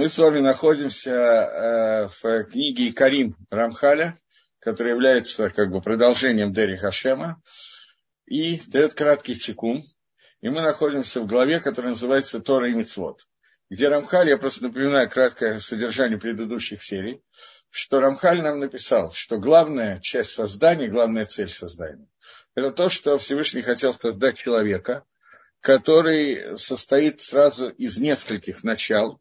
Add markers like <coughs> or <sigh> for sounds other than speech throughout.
Мы с вами находимся э, в книге Карим Рамхаля, которая является как бы продолжением Дери Хашема, и дает краткий секунд. И мы находимся в главе, которая называется Тора и Мицвод, где Рамхаль, я просто напоминаю краткое содержание предыдущих серий, что Рамхаль нам написал, что главная часть создания, главная цель создания, это то, что Всевышний хотел создать человека, который состоит сразу из нескольких начал,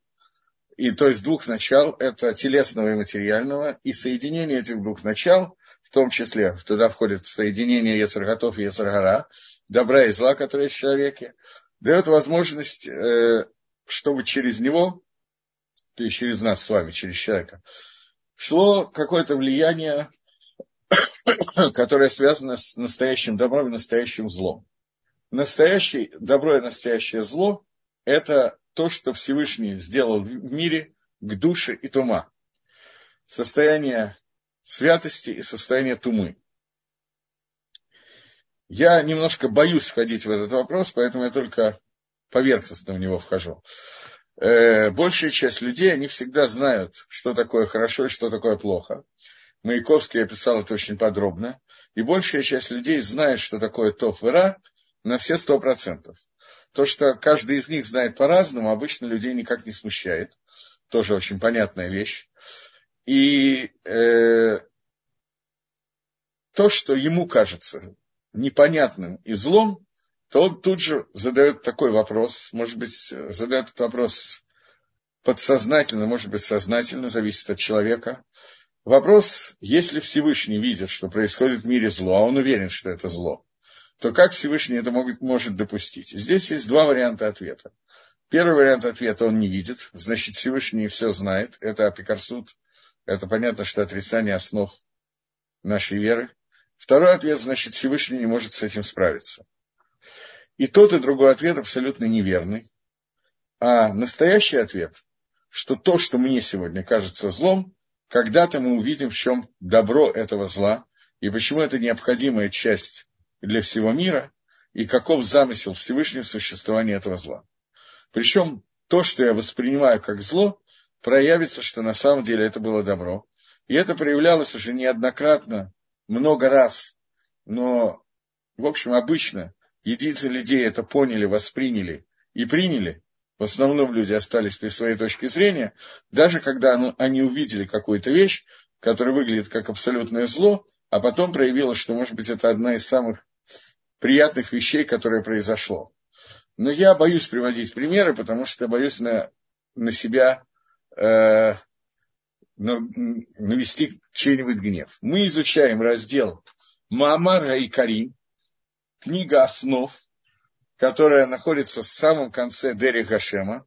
и то есть двух начал, это телесного и материального, и соединение этих двух начал, в том числе туда входит соединение Ецарготов и Ецаргара, добра и зла, которые есть в человеке, дает возможность, э, чтобы через него, то есть через нас с вами, через человека, шло какое-то влияние, <coughs> которое связано с настоящим добром и настоящим злом. Настоящее добро и настоящее зло – это то, что Всевышний сделал в мире к душе и тума. Состояние святости и состояние тумы. Я немножко боюсь входить в этот вопрос, поэтому я только поверхностно в него вхожу. Э, большая часть людей, они всегда знают, что такое хорошо и что такое плохо. Маяковский описал это очень подробно. И большая часть людей знает, что такое тоф и ра на все сто процентов. То, что каждый из них знает по-разному, обычно людей никак не смущает. Тоже очень понятная вещь. И э, то, что ему кажется непонятным и злом, то он тут же задает такой вопрос, может быть, задает этот вопрос подсознательно, может быть, сознательно, зависит от человека. Вопрос, если Всевышний видит, что происходит в мире зло, а он уверен, что это зло, то как Всевышний это может, может допустить? Здесь есть два варианта ответа. Первый вариант ответа он не видит, значит, Всевышний все знает. Это апикарсуд, это понятно, что отрицание основ нашей веры. Второй ответ, значит, Всевышний не может с этим справиться. И тот, и другой ответ абсолютно неверный. А настоящий ответ, что то, что мне сегодня кажется злом, когда-то мы увидим, в чем добро этого зла, и почему это необходимая часть для всего мира и каков замысел Всевышнего существования этого зла. Причем то, что я воспринимаю как зло, проявится, что на самом деле это было добро. И это проявлялось уже неоднократно, много раз. Но, в общем, обычно единицы людей это поняли, восприняли и приняли. В основном люди остались при своей точке зрения, даже когда они увидели какую-то вещь, которая выглядит как абсолютное зло, а потом проявилось, что, может быть, это одна из самых приятных вещей, которые произошло. Но я боюсь приводить примеры, потому что боюсь на, на себя э, навести чей-нибудь гнев. Мы изучаем раздел Маамара и Карим, книга основ, которая находится в самом конце Дери Гашема.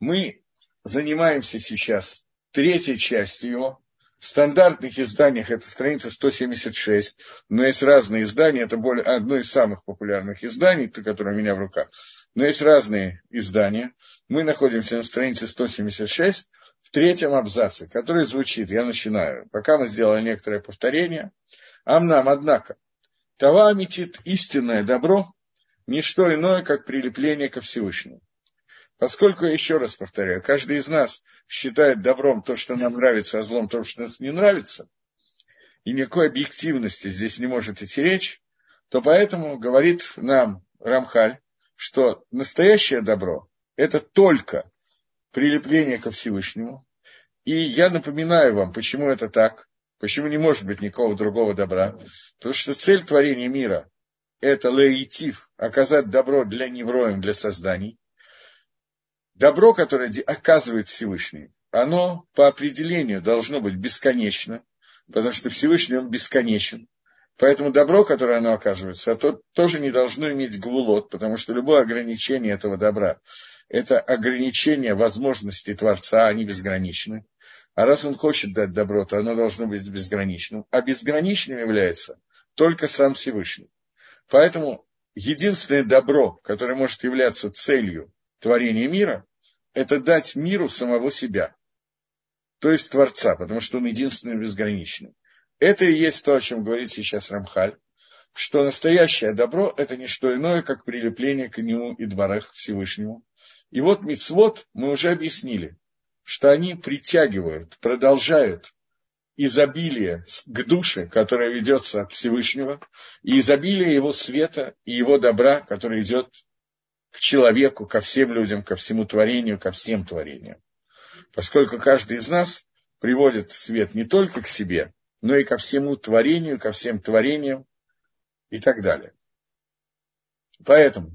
Мы занимаемся сейчас третьей частью его, в стандартных изданиях это страница 176, но есть разные издания, это более, одно из самых популярных изданий, которое у меня в руках. Но есть разные издания. Мы находимся на странице 176, в третьем абзаце, который звучит, я начинаю, пока мы сделали некоторое повторение. Амнам, однако, Това метит истинное добро, не что иное, как прилепление ко Всевышнему. Поскольку, еще раз повторяю, каждый из нас считает добром то, что нам нравится, а злом то, что нам не нравится, и никакой объективности здесь не может идти речь, то поэтому говорит нам Рамхаль, что настоящее добро – это только прилепление ко Всевышнему. И я напоминаю вам, почему это так, почему не может быть никакого другого добра. Потому что цель творения мира – это леитив, оказать добро для невроем, для созданий добро, которое оказывает Всевышний, оно по определению должно быть бесконечно, потому что Всевышний он бесконечен. Поэтому добро, которое оно оказывается, то, тоже не должно иметь гвулот, потому что любое ограничение этого добра – это ограничение возможностей Творца, они безграничны. А раз он хочет дать добро, то оно должно быть безграничным. А безграничным является только сам Всевышний. Поэтому единственное добро, которое может являться целью творения мира, это дать миру самого себя, то есть Творца, потому что он единственный безграничный. Это и есть то, о чем говорит сейчас Рамхаль, что настоящее добро – это не что иное, как прилепление к нему и дворах Всевышнему. И вот мицвод мы уже объяснили, что они притягивают, продолжают изобилие к душе, которое ведется от Всевышнего, и изобилие его света и его добра, которое идет к человеку, ко всем людям, ко всему творению, ко всем творениям. Поскольку каждый из нас приводит свет не только к себе, но и ко всему творению, ко всем творениям и так далее. Поэтому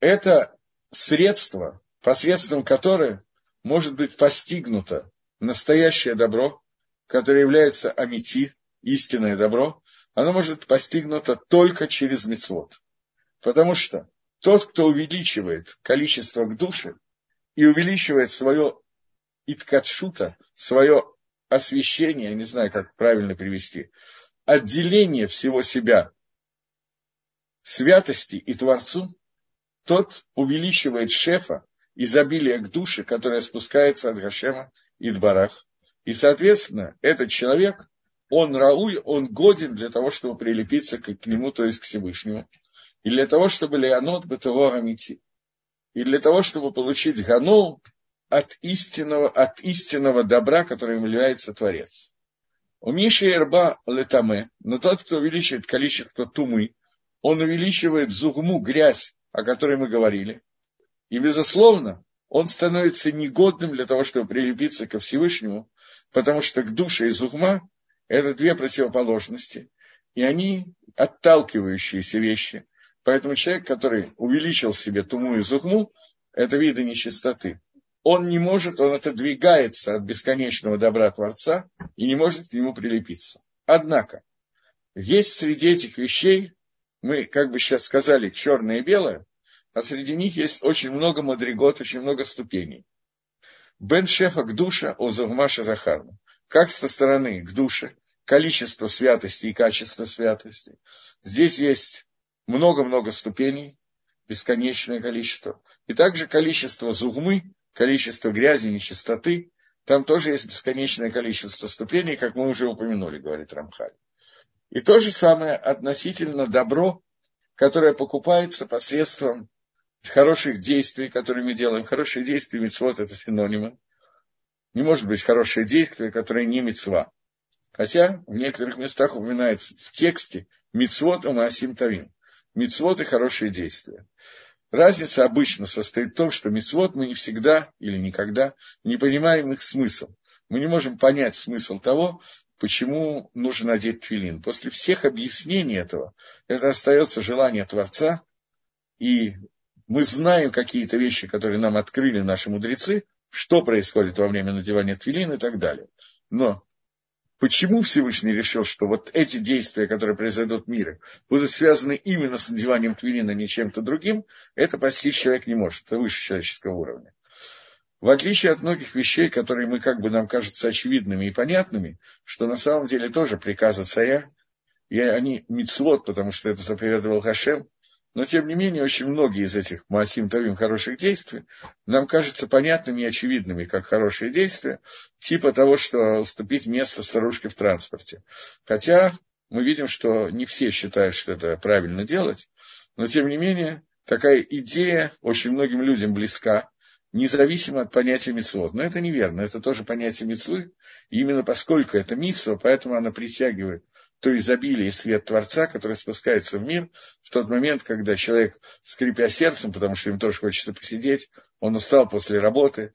это средство, посредством которое может быть постигнуто настоящее добро, которое является амити, истинное добро, оно может быть постигнуто только через мецвод. Потому что тот, кто увеличивает количество к душе и увеличивает свое иткатшута, свое освещение, я не знаю, как правильно привести, отделение всего себя святости и Творцу, тот увеличивает шефа, изобилие к душе, которое спускается от Гашема и Дбарах. И, соответственно, этот человек, он рауй, он годен для того, чтобы прилепиться к, нему, то есть к Всевышнему. И для того, чтобы Леонот бытового Амити. И для того, чтобы получить Гану от истинного, от истинного добра, которым является Творец. У Миши Эрба летаме, но тот, кто увеличивает количество тумы, он увеличивает зугму, грязь, о которой мы говорили. И, безусловно, он становится негодным для того, чтобы прилепиться ко Всевышнему, потому что к душе и зугма – это две противоположности, и они отталкивающиеся вещи. Поэтому человек, который увеличил себе туму и зугму, это виды нечистоты. Он не может, он отодвигается от бесконечного добра Творца и не может к нему прилепиться. Однако, есть среди этих вещей мы, как бы сейчас сказали, черное и белое, а среди них есть очень много мадригот, очень много ступеней. Бен Шефа к душе, Озурмаша Захарна. Как со стороны к душе, количество святости и качество святости. Здесь есть много-много ступеней, бесконечное количество. И также количество зугмы, количество грязи, нечистоты. Там тоже есть бесконечное количество ступеней, как мы уже упомянули, говорит Рамхаль. И то же самое относительно добро, которое покупается посредством хороших действий, которые мы делаем. Хорошие действия, мецвод – это синонимы. Не может быть хорошее действие, которое не мецва. Хотя в некоторых местах упоминается в тексте мецвод и маасим тавим. Мецвод и хорошие действия. Разница обычно состоит в том, что мецвод мы не всегда или никогда не понимаем их смысл. Мы не можем понять смысл того, почему нужно надеть твилин. После всех объяснений этого, это остается желание Творца, и мы знаем какие-то вещи, которые нам открыли наши мудрецы, что происходит во время надевания твилин и так далее. Но почему Всевышний решил, что вот эти действия, которые произойдут в мире, будут связаны именно с надеванием твилина, а не чем-то другим, это постичь человек не может, это выше человеческого уровня. В отличие от многих вещей, которые мы как бы нам кажутся очевидными и понятными, что на самом деле тоже приказы царя, и они мицвод, потому что это заповедовал Хашем, но тем не менее очень многие из этих Маасим Тавим хороших действий нам кажутся понятными и очевидными, как хорошие действия, типа того, что уступить место старушке в транспорте. Хотя мы видим, что не все считают, что это правильно делать, но тем не менее такая идея очень многим людям близка, независимо от понятия мицвод. Но это неверно, это тоже понятие мицвы. Именно поскольку это мицва, поэтому она притягивает то изобилие и свет Творца, который спускается в мир в тот момент, когда человек, скрипя сердцем, потому что им тоже хочется посидеть, он устал после работы,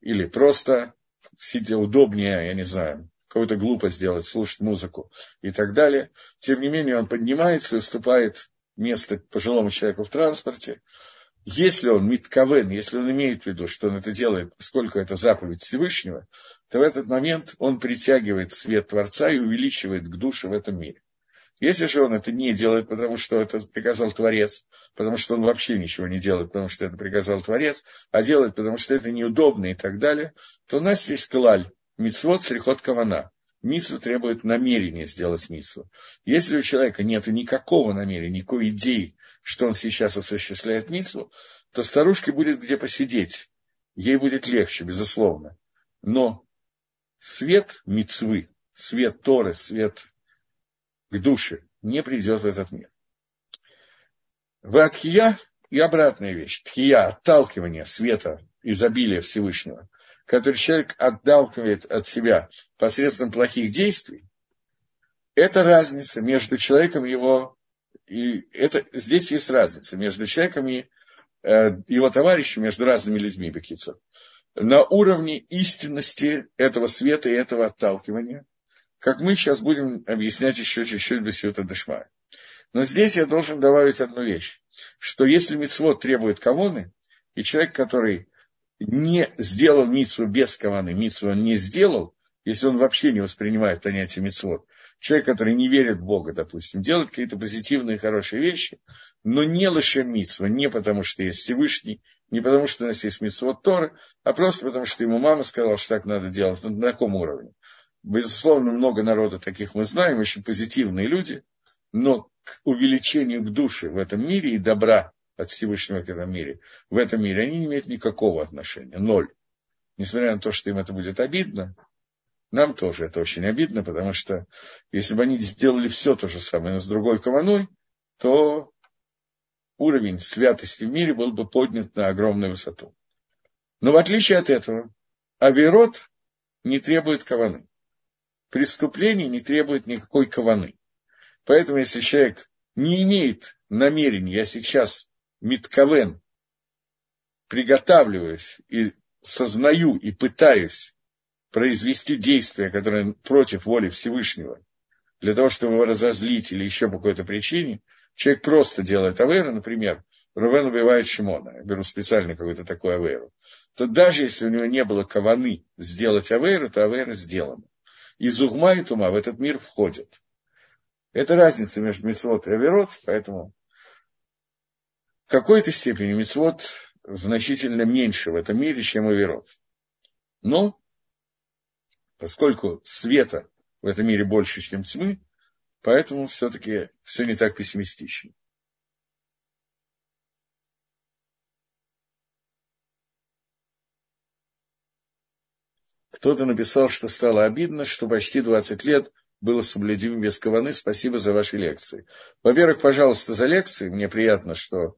или просто сидя удобнее, я не знаю, какую-то глупость сделать, слушать музыку и так далее. Тем не менее, он поднимается и уступает место пожилому человеку в транспорте, если он митковен, если он имеет в виду, что он это делает, поскольку это заповедь Всевышнего, то в этот момент он притягивает свет Творца и увеличивает к душе в этом мире. Если же он это не делает, потому что это приказал Творец, потому что он вообще ничего не делает, потому что это приказал Творец, а делает, потому что это неудобно и так далее, то у нас есть клаль, мицвод, срихот кавана. Митсва требует намерения сделать митсву. Если у человека нет никакого намерения, никакой идеи, что он сейчас осуществляет митсву, то старушке будет где посидеть. Ей будет легче, безусловно. Но свет мицвы, свет Торы, свет к душе не придет в этот мир. Ватхия и обратная вещь. Тхия, отталкивание света, изобилия Всевышнего, который человек отталкивает от себя посредством плохих действий, это разница между человеком и его... И это, здесь есть разница между человеком и э, его товарищем, между разными людьми, Бекицу. На уровне истинности этого света и этого отталкивания, как мы сейчас будем объяснять еще чуть-чуть Бесюта Дашмая. Но здесь я должен добавить одну вещь, что если мицвод требует кавоны, и человек, который не сделал мицву без каваны, мицву он не сделал, если он вообще не воспринимает понятие мицвод, человек, который не верит в Бога, допустим, делает какие-то позитивные, хорошие вещи, но не лошем митцва, не потому что есть Всевышний, не потому что у нас есть митцвот Торы, а просто потому что ему мама сказала, что так надо делать, на таком уровне. Безусловно, много народа таких мы знаем, очень позитивные люди, но к увеличению к душе в этом мире и добра от Всевышнего в этом мире, в этом мире они не имеют никакого отношения, ноль. Несмотря на то, что им это будет обидно, нам тоже это очень обидно, потому что если бы они сделали все то же самое, но с другой кованой, то уровень святости в мире был бы поднят на огромную высоту. Но в отличие от этого, Аверот не требует каваны. Преступление не требует никакой каваны. Поэтому, если человек не имеет намерения, я сейчас митковен, приготавливаюсь и сознаю и пытаюсь произвести действие, которое против воли Всевышнего, для того, чтобы его разозлить или еще по какой-то причине, человек просто делает авейру, например, Рувен убивает Шимона, я беру специально какую-то такую авейру, то даже если у него не было каваны сделать авейру, то авейра сделана. И Зугма и Тума в этот мир входят. Это разница между Мисвод и Аверот, поэтому какой-то степени Мисвод значительно меньше в этом мире, чем Аверот. Но поскольку света в этом мире больше, чем тьмы, поэтому все-таки все не так пессимистично. Кто-то написал, что стало обидно, что почти 20 лет было соблюдено без каваны. Спасибо за ваши лекции. Во-первых, пожалуйста, за лекции. Мне приятно, что...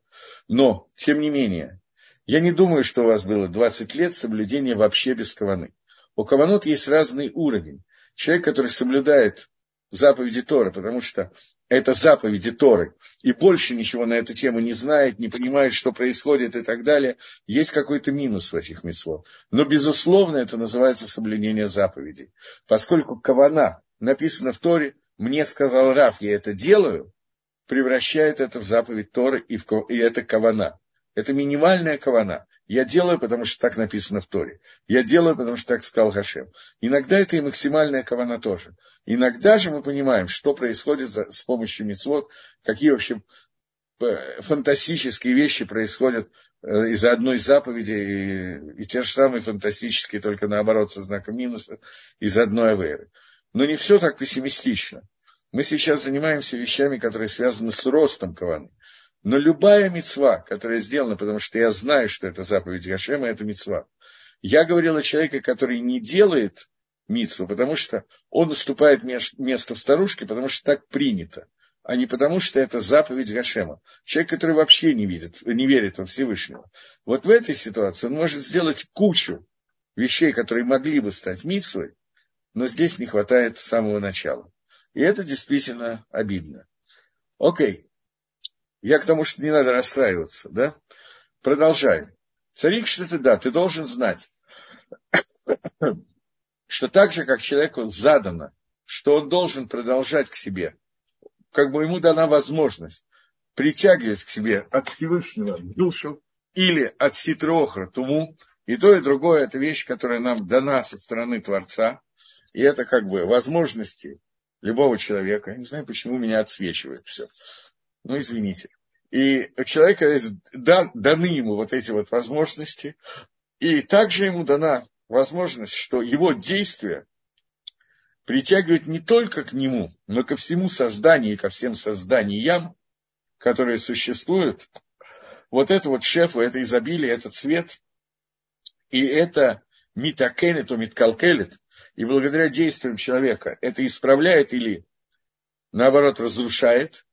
Но, тем не менее, я не думаю, что у вас было 20 лет соблюдения вообще без каваны. У каванот есть разный уровень. Человек, который соблюдает заповеди Торы, потому что это заповеди Торы, и больше ничего на эту тему не знает, не понимает, что происходит и так далее, есть какой-то минус в этих митцвот. Но, безусловно, это называется соблюдение заповедей. Поскольку кавана написано в Торе, мне сказал Раф, я это делаю, превращает это в заповедь Торы, и, в, и это кавана. Это минимальная кавана. Я делаю, потому что так написано в Торе. Я делаю, потому что так сказал Хашем. Иногда это и максимальная кавана тоже. Иногда же мы понимаем, что происходит за, с помощью мецвод, какие вообще э, фантастические вещи происходят э, из-за одной заповеди, и, и те же самые фантастические, только наоборот, со знаком минуса, из одной аверы. Но не все так пессимистично. Мы сейчас занимаемся вещами, которые связаны с ростом каваны. Но любая мецва, которая сделана, потому что я знаю, что это заповедь Гашема, это мецва. Я говорил о человеке, который не делает мицву, потому что он наступает место в старушке, потому что так принято, а не потому что это заповедь Гашема. Человек, который вообще не, видит, не верит во Всевышнего. Вот в этой ситуации он может сделать кучу вещей, которые могли бы стать мицвой, но здесь не хватает самого начала. И это действительно обидно. Окей. Я к тому, что не надо расстраиваться, да? Продолжаем. Царик, что ты, да, ты должен знать, <coughs> что так же, как человеку задано, что он должен продолжать к себе, как бы ему дана возможность притягивать к себе от Всевышнего душу или от Ситрохра Туму, и то, и другое – это вещь, которая нам дана со стороны Творца, и это как бы возможности любого человека. Я не знаю, почему меня отсвечивает все. Ну, извините. И у человека да, даны ему вот эти вот возможности, и также ему дана возможность, что его действия притягивают не только к нему, но ко всему созданию и ко всем созданиям, которые существуют. Вот это вот шефу, это изобилие, этот цвет, и это митакенет, то миткалкелет, и благодаря действиям человека это исправляет или, наоборот, разрушает,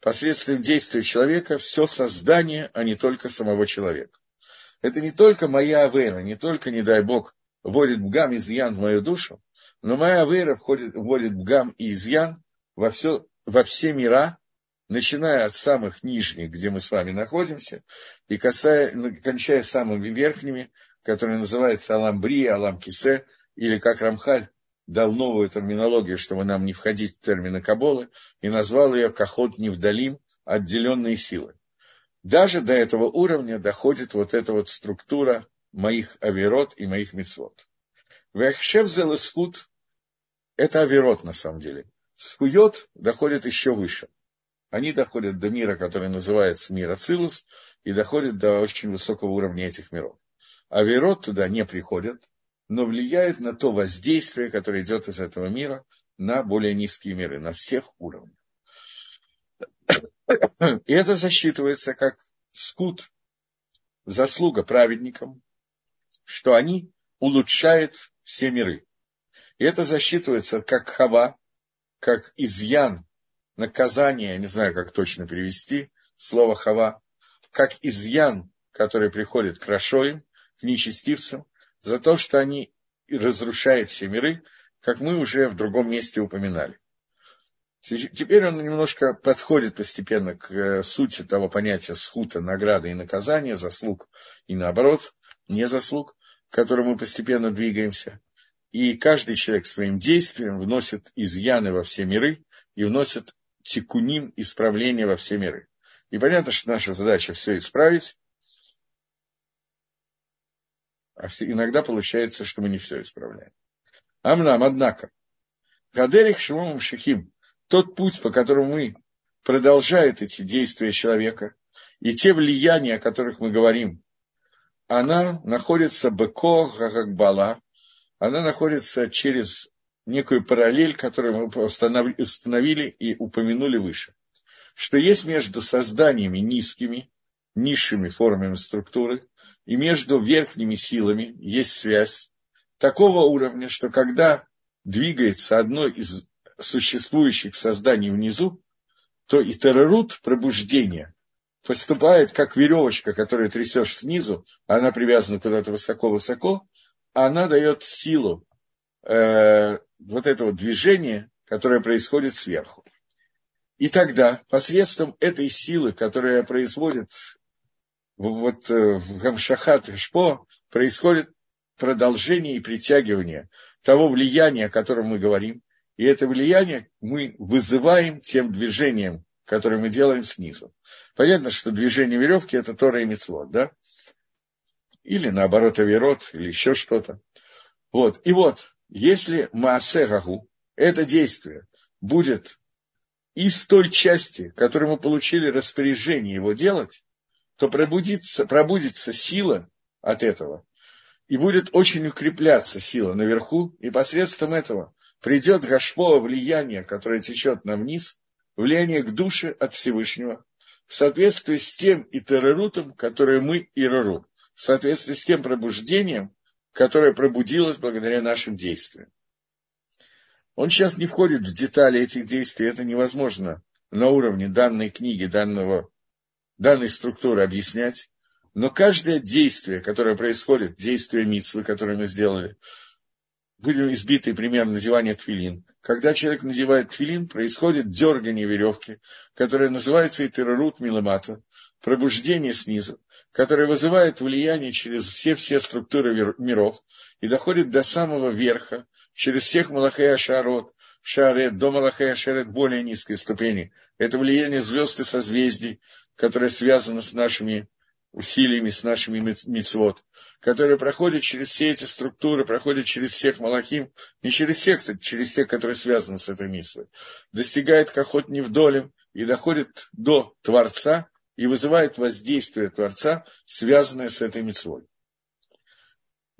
посредством действия человека все создание, а не только самого человека. Это не только моя авера, не только, не дай Бог, вводит бгам изъян в мою душу, но моя авейра входит, вводит бгам и изъян во, все, во все мира, начиная от самых нижних, где мы с вами находимся, и касая, ну, кончая самыми верхними, которые называются Аламбрия, Аламкисе, или как Рамхаль дал новую терминологию, чтобы нам не входить в термины Каболы, и назвал ее Кахот Невдалим, отделенные силы. Даже до этого уровня доходит вот эта вот структура моих авирот и моих мецвод. Вехшев зелескут – это авирот на самом деле. Скует доходит еще выше. Они доходят до мира, который называется мир Ацилус, и доходят до очень высокого уровня этих миров. Авирот туда не приходят, но влияют на то воздействие, которое идет из этого мира на более низкие миры, на всех уровнях. И это засчитывается как скут, заслуга праведникам, что они улучшают все миры. И это засчитывается как хава, как изъян, наказание, я не знаю, как точно перевести слово хава, как изъян, который приходит к Рашоим, к нечестивцам, за то, что они разрушают все миры, как мы уже в другом месте упоминали. Теперь он немножко подходит постепенно к э, сути того понятия схута, награды и наказания, заслуг и наоборот, не заслуг, к которому мы постепенно двигаемся. И каждый человек своим действием вносит изъяны во все миры и вносит тикуним, исправления во все миры. И понятно, что наша задача все исправить, а иногда получается, что мы не все исправляем. Амнам, однако, Гадерих Шимом Шихим, тот путь, по которому мы продолжает эти действия человека, и те влияния, о которых мы говорим, она находится беко гагбала, она находится через некую параллель, которую мы установили и упомянули выше, что есть между созданиями низкими, низшими формами структуры и между верхними силами есть связь такого уровня, что когда двигается одно из существующих созданий внизу, то и террорут пробуждения поступает как веревочка, которую трясешь снизу, она привязана куда-то высоко-высоко, она дает силу э, вот этого движения, которое происходит сверху. И тогда посредством этой силы, которая производит вот э, в Гамшахат Шпо, происходит продолжение и притягивание того влияния, о котором мы говорим, и это влияние мы вызываем тем движением, которое мы делаем снизу. Понятно, что движение веревки – это Тора и Мецлот, да? Или наоборот, Аверот, или еще что-то. Вот. И вот, если Маасе Гагу, это действие, будет из той части, которую мы получили распоряжение его делать, то пробудится, пробудится сила от этого, и будет очень укрепляться сила наверху, и посредством этого придет гашпо влияние, которое течет нам вниз, влияние к душе от Всевышнего, в соответствии с тем итерерутом, которое мы ирору, в соответствии с тем пробуждением, которое пробудилось благодаря нашим действиям. Он сейчас не входит в детали этих действий, это невозможно на уровне данной книги, данного, данной структуры объяснять. Но каждое действие, которое происходит, действие Митсвы, которое мы сделали, будем избиты пример надевания твилин. Когда человек надевает твилин, происходит дергание веревки, которое называется итерарут миламата, пробуждение снизу, которое вызывает влияние через все-все структуры миров и доходит до самого верха, через всех Малахея Шарот, Шарет, до Малахея Шарет более низкой ступени. Это влияние звезд и созвездий, которое связано с нашими усилиями, с нашими мицвод, которые проходят через все эти структуры, проходят через всех малахим, не через всех, через тех, которые связаны с этой митцвой, достигает кахот невдолем и доходит до Творца и вызывает воздействие Творца, связанное с этой митцвой.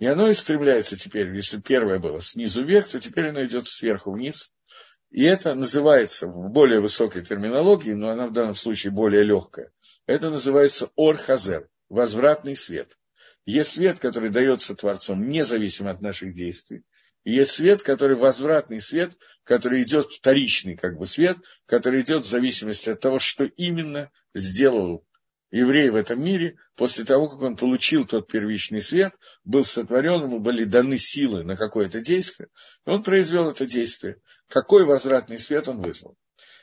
И оно и стремляется теперь, если первое было снизу вверх, то теперь оно идет сверху вниз. И это называется в более высокой терминологии, но она в данном случае более легкая – это называется ор-хазер, возвратный свет. Есть свет, который дается Творцом независимо от наших действий. И есть свет, который возвратный свет, который идет вторичный как бы свет, который идет в зависимости от того, что именно сделал еврей в этом мире, после того, как он получил тот первичный свет, был сотворен, ему были даны силы на какое-то действие, и он произвел это действие. Какой возвратный свет он вызвал?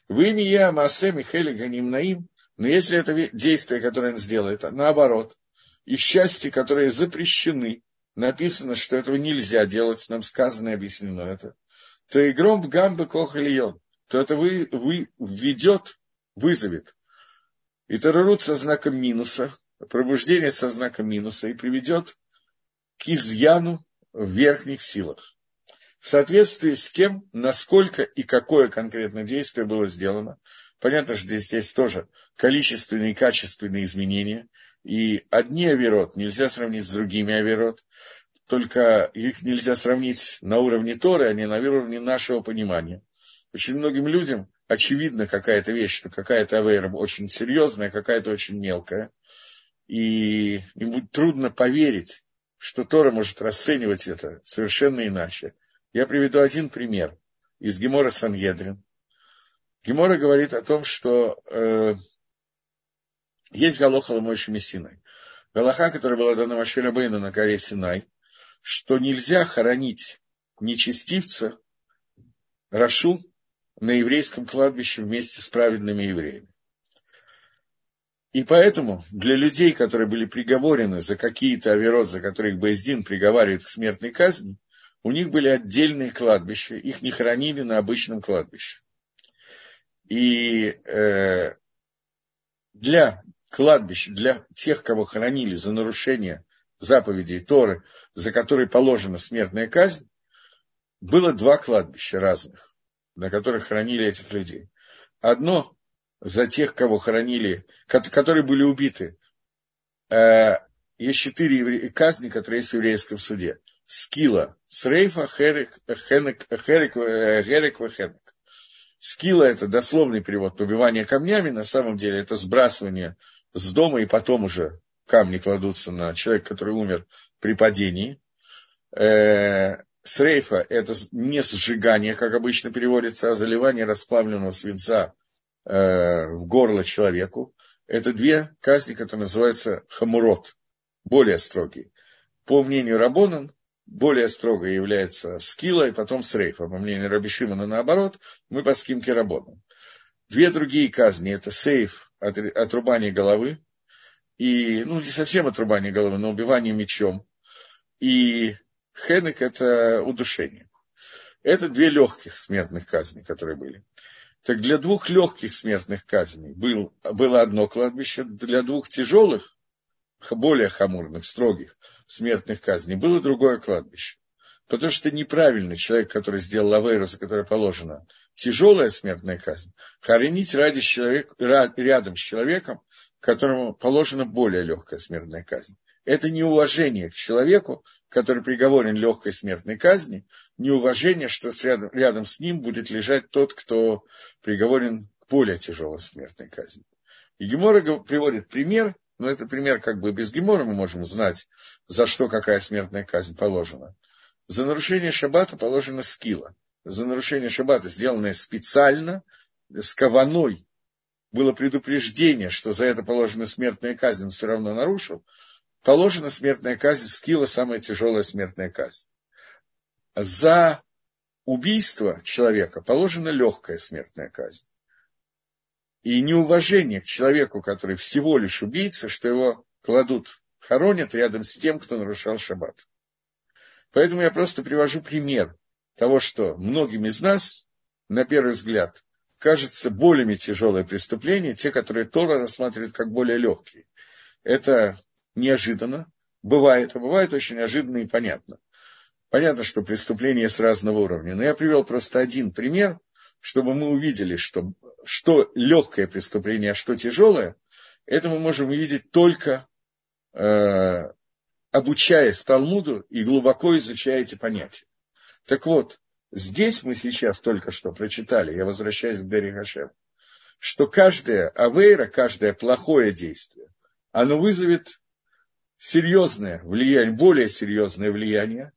Вы не я, Маасе, Михели, Ганим, Наим, но если это действие, которое он сделает, наоборот, и счастья, которые запрещены, написано, что этого нельзя делать, нам сказано и объяснено это, то и гром гамбы кохальон, то это вы, вы введет, вызовет и тарарут со знаком минуса, пробуждение со знаком минуса и приведет к изъяну в верхних силах. В соответствии с тем, насколько и какое конкретно действие было сделано. Понятно, что здесь есть тоже количественные и качественные изменения. И одни авирот нельзя сравнить с другими авирот. Только их нельзя сравнить на уровне Торы, а не на уровне нашего понимания. Очень многим людям очевидно какая-то вещь, что какая-то авейра очень серьезная, какая-то очень мелкая. И им будет трудно поверить, что Тора может расценивать это совершенно иначе. Я приведу один пример из Гемора Сангедрин. Гемора говорит о том, что э, есть Галоха Ламойши Мессиной. Галаха, которая была дана Маширабейну на горе Синай, что нельзя хоронить нечестивца, Рашу, на еврейском кладбище вместе с праведными евреями. И поэтому для людей, которые были приговорены за какие-то оверот, за которые их Боездин приговаривает к смертной казни, у них были отдельные кладбища, их не хранили на обычном кладбище. И э, для кладбищ, для тех, кого хоронили за нарушение заповедей Торы, за которые положена смертная казнь, было два кладбища разных на которых хоронили этих людей. Одно за тех, кого хоронили, которые были убиты. Э, есть четыре казни, которые есть в еврейском суде. Скила, Срейфа, Херик, Хенек, Херик, э, Херик, Хенек. Скила – это дословный перевод побивания камнями, на самом деле это сбрасывание с дома, и потом уже камни кладутся на человека, который умер при падении. Срейфа – это не сжигание, как обычно переводится, а заливание расплавленного свинца э, в горло человеку. Это две казни, которые называются хамурот, более строгие. По мнению Рабонан, более строгой является скила и потом срейфа. По мнению Рабишимана, наоборот, мы по скимке Рабонан. Две другие казни – это сейф, отрубание головы, и, ну, не совсем отрубание головы, но убивание мечом, и Хенек – это удушение. Это две легких смертных казни, которые были. Так для двух легких смертных казней был, было одно кладбище, для двух тяжелых, более хамурных, строгих смертных казней было другое кладбище. Потому что неправильный человек, который сделал авейру, за которое положена тяжелая смертная казнь, хоронить ради человека, рядом с человеком, которому положена более легкая смертная казнь. Это неуважение к человеку, который приговорен легкой смертной казни, неуважение, что рядом, рядом с ним будет лежать тот, кто приговорен к более тяжелой смертной казни. И Гемора приводит пример, но это пример как бы без Гемора мы можем знать, за что какая смертная казнь положена. За нарушение шаббата положена скила. За нарушение шаббата, сделанное специально, с каваной, было предупреждение, что за это положена смертная казнь, он все равно нарушил, положена смертная казнь, скила самая тяжелая смертная казнь. За убийство человека положена легкая смертная казнь. И неуважение к человеку, который всего лишь убийца, что его кладут, хоронят рядом с тем, кто нарушал шаббат. Поэтому я просто привожу пример того, что многим из нас, на первый взгляд, кажется более тяжелое преступление, те, которые Тора рассматривает как более легкие. Это неожиданно, бывает, а бывает очень неожиданно и понятно. Понятно, что преступления с разного уровня, но я привел просто один пример, чтобы мы увидели, что, что легкое преступление, а что тяжелое, это мы можем увидеть только э, обучаясь Талмуду и глубоко изучая эти понятия. Так вот, здесь мы сейчас только что прочитали, я возвращаюсь к Дери Хашем, что каждая авейра, каждое плохое действие, оно вызовет серьезное влияние, более серьезное влияние,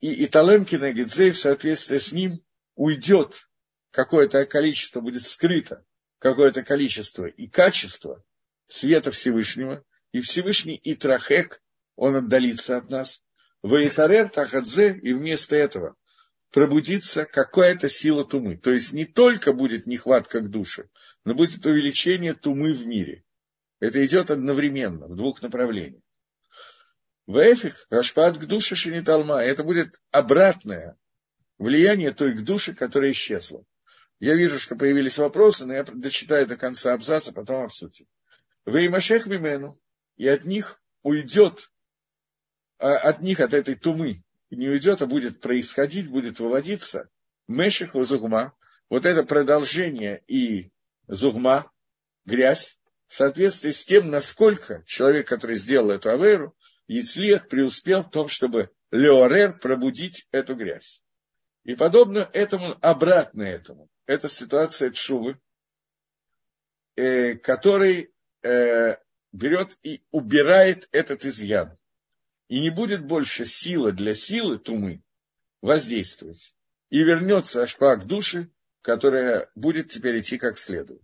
и Италем Кинегидзей в соответствии с ним уйдет какое-то количество, будет скрыто какое-то количество и качество света Всевышнего, и Всевышний Итрахек, он отдалится от нас, Ваитарер Тахадзе, и вместо этого пробудится какая-то сила тумы. То есть не только будет нехватка к душе, но будет увеличение тумы в мире. Это идет одновременно, в двух направлениях. Вэфих, Рашпат к душе Шиниталма, это будет обратное влияние той к душе, которая исчезла. Я вижу, что появились вопросы, но я дочитаю до конца абзаца, потом обсудим. Веймашех Мимену, и от них уйдет, а от них, от этой тумы, не уйдет, а будет происходить, будет выводиться Меших Зугма, вот это продолжение и Зугма, грязь, в соответствии с тем, насколько человек, который сделал эту аверу, Яцлех преуспел в том, чтобы Леорер пробудить эту грязь. И подобно этому, обратно этому, это ситуация Чувы, э, который э, берет и убирает этот изъян. И не будет больше силы для силы тумы воздействовать. И вернется ашпа к душе, которая будет теперь идти как следует.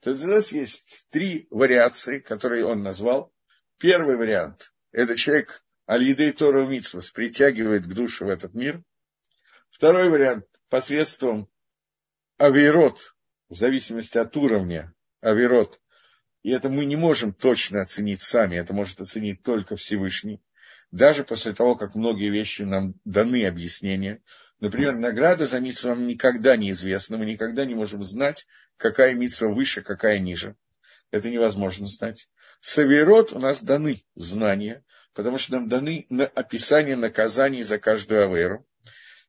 То есть у нас есть три вариации, которые он назвал. Первый вариант – это человек Алидей Тору Митсвас притягивает к душе в этот мир. Второй вариант – посредством авирот, в зависимости от уровня авирот. И это мы не можем точно оценить сами, это может оценить только Всевышний. Даже после того, как многие вещи нам даны объяснения. Например, награда за митсу нам никогда не известна, мы никогда не можем знать, какая митсва выше, какая ниже. Это невозможно знать. Саверот у нас даны знания, потому что нам даны описание наказаний за каждую аверу.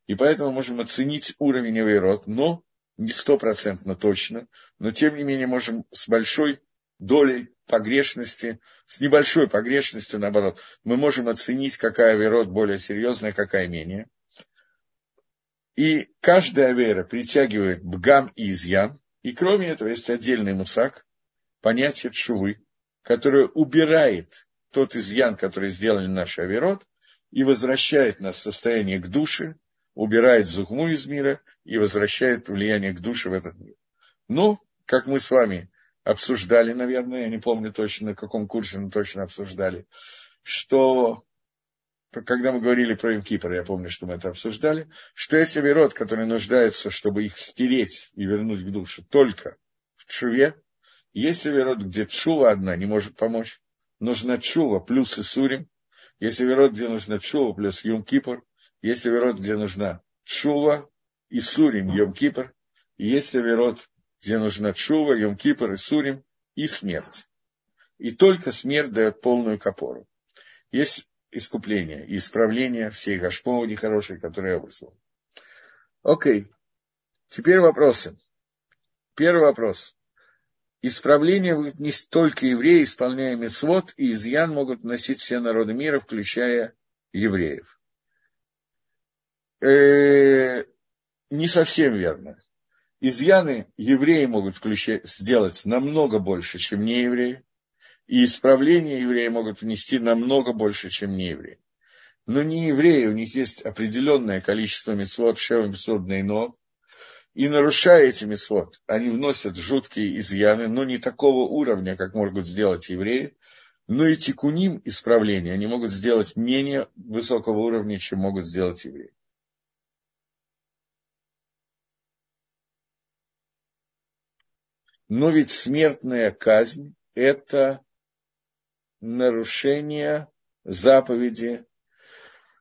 И поэтому можем оценить уровень аверот, но не стопроцентно точно, но тем не менее можем с большой долей погрешности, с небольшой погрешностью, наоборот, мы можем оценить, какая аверот более серьезная, какая менее. И каждая авера притягивает бгам и изъян, и кроме этого есть отдельный мусак, понятие чувы, которое убирает тот изъян, который сделали наши аверот, и возвращает нас в состояние к душе, убирает зухму из мира и возвращает влияние к душе в этот мир. Но, как мы с вами обсуждали, наверное, я не помню точно, на каком курсе мы точно обсуждали, что когда мы говорили про Имкипр, я помню, что мы это обсуждали, что эти верот, которые нуждаются, чтобы их стереть и вернуть к душе, только в чуве, если верот, где чува одна не может помочь, нужна чува плюс Исурим, если верот, где нужна чува плюс Юм-Кипр, если верот, где нужна чува, Исурим, Йом-Кипр, если верот, где нужна чува, Йом-Кипр, Исурим и смерть. И только смерть дает полную копору. Есть искупление и исправление всей гашпова нехорошей, которые я выслал. Окей. Теперь вопросы. Первый вопрос. Исправление будет не столько евреи, исполняя мецвод, и изъян могут носить все народы мира, включая евреев. Э, не совсем верно. Изъяны евреи могут сделать намного больше, чем не евреи и исправление евреи могут внести намного больше, чем не евреи. Но не евреи, у них есть определенное количество митцвот, шева митцвот но и нарушая эти митцвот, они вносят жуткие изъяны, но не такого уровня, как могут сделать евреи, но и тикуним исправления они могут сделать менее высокого уровня, чем могут сделать евреи. Но ведь смертная казнь – это нарушение заповеди.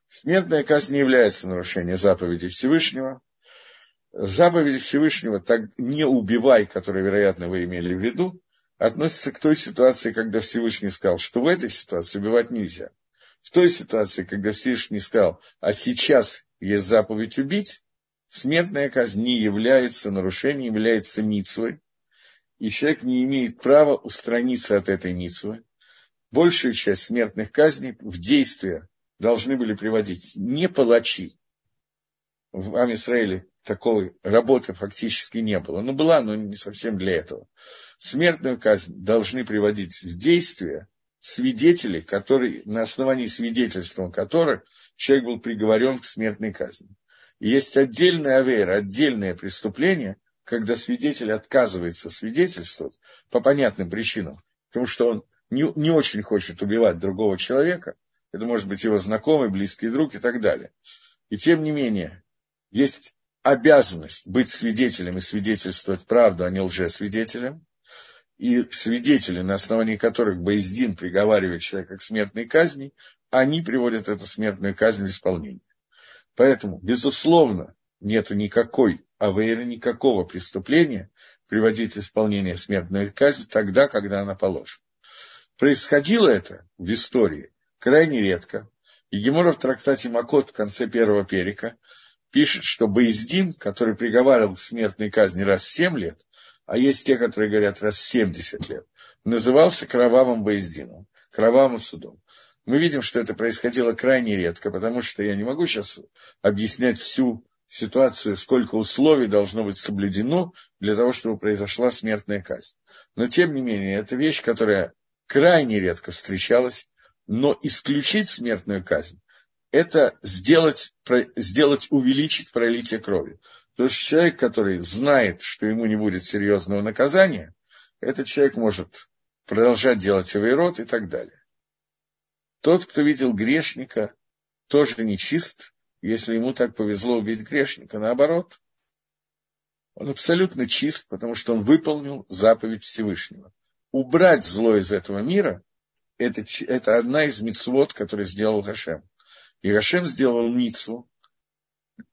Смертная казнь не является нарушением заповеди Всевышнего. Заповеди Всевышнего так не убивай, которые, вероятно, вы имели в виду, относится к той ситуации, когда Всевышний сказал, что в этой ситуации убивать нельзя. В той ситуации, когда Всевышний сказал, а сейчас есть заповедь убить, смертная казнь не является нарушением, является митцвой, и человек не имеет права устраниться от этой митцвы большую часть смертных казней в действие должны были приводить не палачи. В Амисраиле такой работы фактически не было. Ну, была, но не совсем для этого. Смертную казнь должны приводить в действие свидетели, которые, на основании свидетельства которых человек был приговорен к смертной казни. Есть отдельная авера, отдельное преступление, когда свидетель отказывается свидетельствовать по понятным причинам, потому что он не, не очень хочет убивать другого человека, это может быть его знакомый, близкий друг и так далее. И тем не менее, есть обязанность быть свидетелем и свидетельствовать правду, а не лжесвидетелем. И свидетели, на основании которых Боиздин приговаривает человека к смертной казни, они приводят эту смертную казнь в исполнение. Поэтому, безусловно, нету никакой авейры, никакого преступления приводить в исполнение смертную казнь тогда, когда она положена. Происходило это в истории крайне редко. И Гемора в трактате Макот в конце первого перика пишет, что Боиздин, который приговаривал к смертной казни раз в 7 лет, а есть те, которые говорят раз в 70 лет, назывался кровавым Боиздином, кровавым судом. Мы видим, что это происходило крайне редко, потому что я не могу сейчас объяснять всю ситуацию, сколько условий должно быть соблюдено для того, чтобы произошла смертная казнь. Но, тем не менее, это вещь, которая крайне редко встречалась, но исключить смертную казнь – это сделать, сделать, увеличить пролитие крови. То есть человек, который знает, что ему не будет серьезного наказания, этот человек может продолжать делать авейрот и так далее. Тот, кто видел грешника, тоже нечист, если ему так повезло убить грешника. Наоборот, он абсолютно чист, потому что он выполнил заповедь Всевышнего. Убрать зло из этого мира – это, это одна из мицвод, которую сделал Гашем. И Гашем сделал мицву,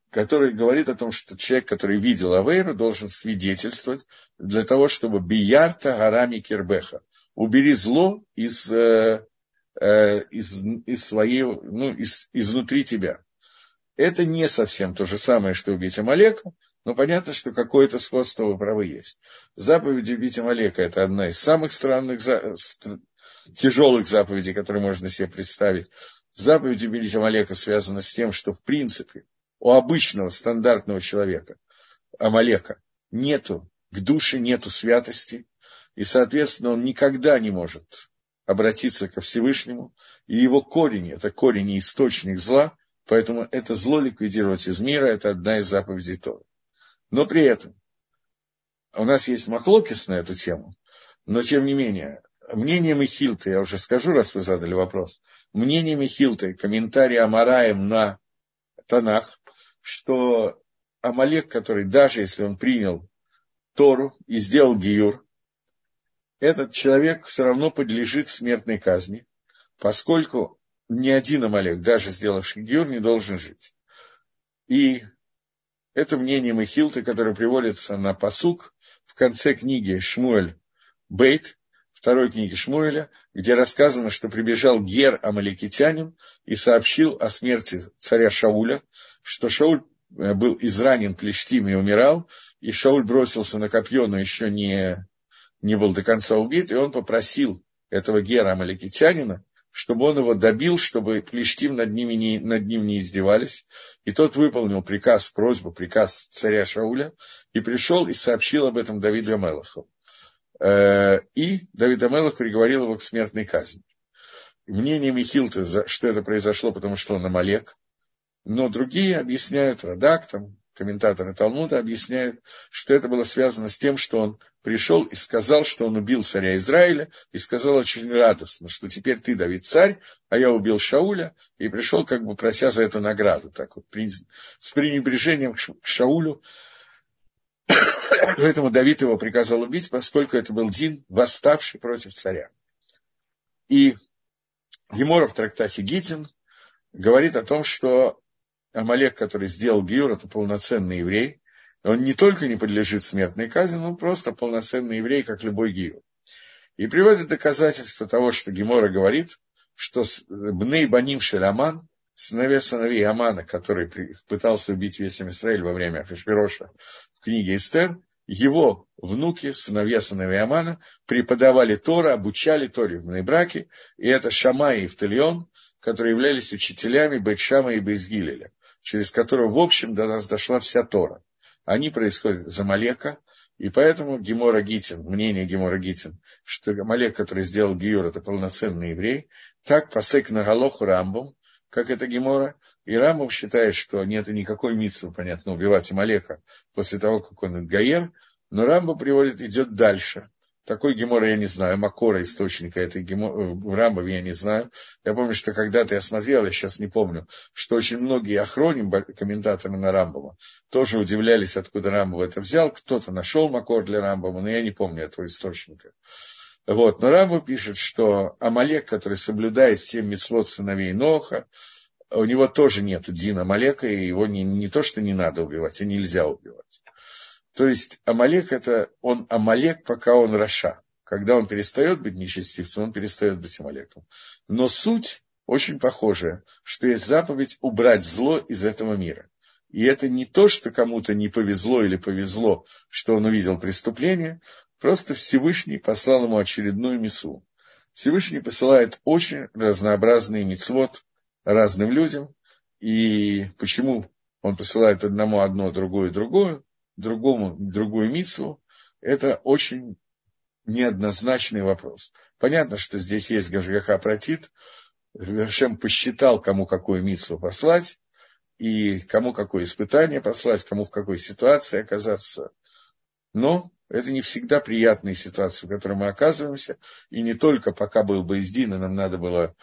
который говорит о том, что человек, который видел Авейру, должен свидетельствовать для того, чтобы биярта гарами кирбеха. Убери зло из, э, э, из, из своей, ну, из, изнутри тебя. Это не совсем то же самое, что убить Амалека, но понятно, что какое-то сходство вы правы есть. Заповедь убить Амалека – это одна из самых странных, тяжелых заповедей, которые можно себе представить. Заповедь убить Амалека связана с тем, что в принципе у обычного стандартного человека, Амалека, нету, к душе нету святости, и, соответственно, он никогда не может обратиться ко Всевышнему, и его корень, это корень и источник зла, поэтому это зло ликвидировать из мира, это одна из заповедей Торы. Но при этом у нас есть маклокис на эту тему, но тем не менее, мнение Михилта, я уже скажу, раз вы задали вопрос, мнение Михилта, комментарий Амараем на Танах, что Амалек, который даже если он принял Тору и сделал Гиюр, этот человек все равно подлежит смертной казни, поскольку ни один Амалек, даже сделавший Гиюр, не должен жить. И это мнение Махилта, которое приводится на посук в конце книги Шмуэль Бейт, второй книги Шмуэля, где рассказано, что прибежал Гер Амаликитянин и сообщил о смерти царя Шауля, что Шауль э, был изранен клештим и умирал, и Шауль бросился на копье, но еще не, не был до конца убит, и он попросил этого Гера Амаликитянина, чтобы он его добил, чтобы плештим над, ними не, над ним не издевались. И тот выполнил приказ, просьбу, приказ царя Шауля, и пришел и сообщил об этом Давиду Амелаху. Э, и Давид Амелах приговорил его к смертной казни. Мнение Михилта, что это произошло, потому что он Амалек, но другие объясняют, Радак, там, комментаторы Талмуда объясняют, что это было связано с тем, что он пришел и сказал, что он убил царя Израиля, и сказал очень радостно, что теперь ты, Давид, царь, а я убил Шауля, и пришел, как бы прося за это награду, так вот, с пренебрежением к Шаулю. <coughs> Поэтому Давид его приказал убить, поскольку это был Дин, восставший против царя. И Гемора в трактате Гитин говорит о том, что Амалек, который сделал Гиюр, это полноценный еврей. Он не только не подлежит смертной казни, но просто полноценный еврей, как любой Гиюр. И приводит доказательство того, что Гемора говорит, что Бней Баним Шеляман, сыновья сыновей Амана, который пытался убить весь Израиль во время Фешпироша в книге Эстер, его внуки, сыновья сыновей Амана, преподавали Тора, обучали Торе в браке, и это Шамай и Втальон, которые являлись учителями Бетшама и Бейсгилеля через которого, в общем, до нас дошла вся Тора. Они происходят из Амалека, и поэтому Гемора Гитин, мнение Гемора Гитин, что Амалек, который сделал Гиюр, это полноценный еврей, так посек на Галоху Рамбом, как это Гемора, и Рамбом считает, что нет никакой митсвы, понятно, убивать Амалека после того, как он Гаер, но Рамбо приводит, идет дальше. Такой гемора я не знаю, макора источника этой гемора, в Рамбове я не знаю. Я помню, что когда-то я смотрел, я сейчас не помню, что очень многие охроним, комментаторы на Рамбова, тоже удивлялись, откуда Рамбов это взял. Кто-то нашел макор для Рамбова, но я не помню этого источника. Вот. Но Рамбов пишет, что Амалек, который соблюдает семь митцвот сыновей Ноха, у него тоже нет Дина Амалека, и его не, не то, что не надо убивать, а нельзя убивать. То есть Амалек это, он Амалек, пока он Раша. Когда он перестает быть нечестивцем, он перестает быть Амалеком. Но суть очень похожая, что есть заповедь убрать зло из этого мира. И это не то, что кому-то не повезло или повезло, что он увидел преступление, просто Всевышний послал ему очередную мису. Всевышний посылает очень разнообразный мицвод разным людям. И почему он посылает одному одно, другое другое, другому другую мицу, это очень неоднозначный вопрос. Понятно, что здесь есть Гашгаха Протит, Гашем посчитал, кому какую мицу послать, и кому какое испытание послать, кому в какой ситуации оказаться. Но это не всегда приятные ситуации, в которых мы оказываемся. И не только пока был бы издин, и нам надо было